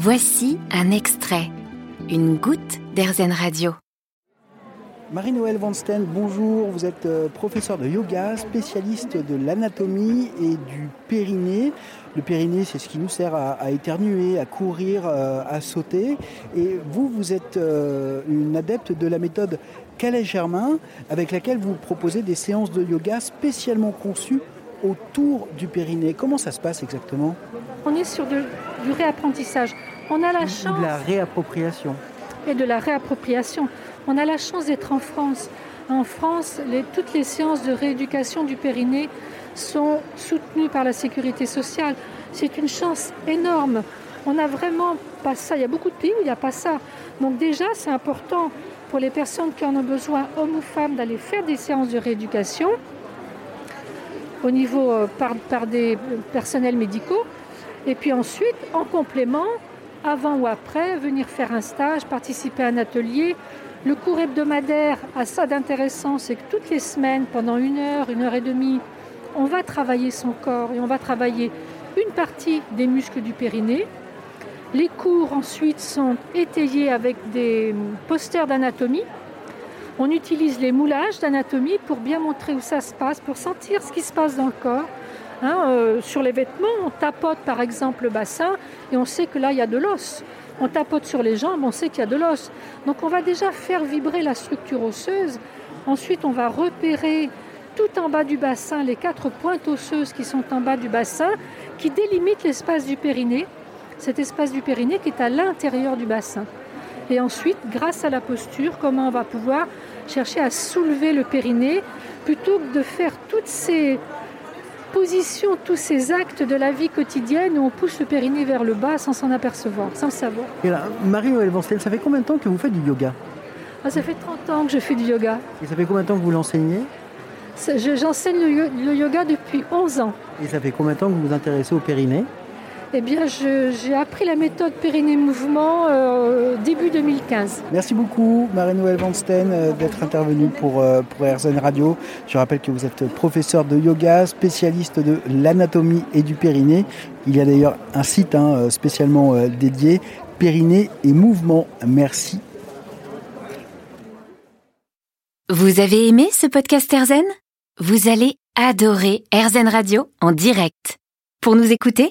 Voici un extrait, une goutte d'Airzen Radio. Marie-Noël Van Steen, bonjour. Vous êtes euh, professeur de yoga, spécialiste de l'anatomie et du périnée. Le périnée, c'est ce qui nous sert à, éternuer, à courir, euh, à sauter. Et vous, vous êtes euh, une adepte de la méthode Calais-Germain, avec laquelle vous proposez des séances de yoga spécialement conçues autour du périnée. Comment ça se passe exactement? On est sur du réapprentissage. On a la chance. De la réappropriation. Et de la réappropriation. On a la chance d'être en France. En France, toutes les séances de rééducation du périnée sont soutenues par la sécurité sociale. C'est une chance énorme. On n'a vraiment pas ça. Il y a beaucoup de pays où il n'y a pas ça. Donc déjà, c'est important pour les personnes qui en ont besoin, hommes ou femmes, d'aller faire des séances de rééducation au niveau euh, par, des personnels médicaux. Et puis ensuite, en complément, avant ou après, venir faire un stage, participer à un atelier. Le cours hebdomadaire a ça d'intéressant, c'est que toutes les semaines, pendant une heure, une heure et demie, on va travailler son corps et on va travailler une partie des muscles du périnée. Les cours ensuite sont étayés avec des posters d'anatomie on utilise les moulages d'anatomie pour bien montrer où ça se passe, pour sentir ce qui se passe dans le corps. Hein, euh, sur les vêtements, on tapote par exemple le bassin et on sait que là, il y a de l'os. On tapote sur les jambes, on sait qu'il y a de l'os. Donc on va déjà faire vibrer la structure osseuse. Ensuite, on va repérer tout en bas du bassin les quatre pointes osseuses qui sont en bas du bassin, qui délimitent l'espace du périnée. Cet espace du périnée qui est à l'intérieur du bassin. Et ensuite, grâce à la posture, comment on va pouvoir chercher à soulever le périnée plutôt que de faire toutes ces positions, tous ces actes de la vie quotidienne où on pousse le périnée vers le bas sans s'en apercevoir, sans le savoir. Et là, Marie-Noël ça fait combien de temps que vous faites du yoga? Ah, Ça fait 30 ans que je fais du yoga. Et ça fait combien de temps que vous l'enseignez? J'enseigne le yoga depuis 11 ans. Et ça fait combien de temps que vous vous intéressez au périnée? Eh bien, j'ai appris la méthode Périnée Mouvement euh, début 2015. Merci beaucoup, Marie-Noël Van euh, d'être intervenue pour, euh, pour RZN Radio. Je rappelle que vous êtes professeur de yoga, spécialiste de l'anatomie et du périnée. Il y a d'ailleurs un site hein, spécialement dédié, Périnée et Mouvement. Merci. Vous avez aimé ce podcast RZN Vous allez adorer RZN Radio en direct. Pour nous écouter,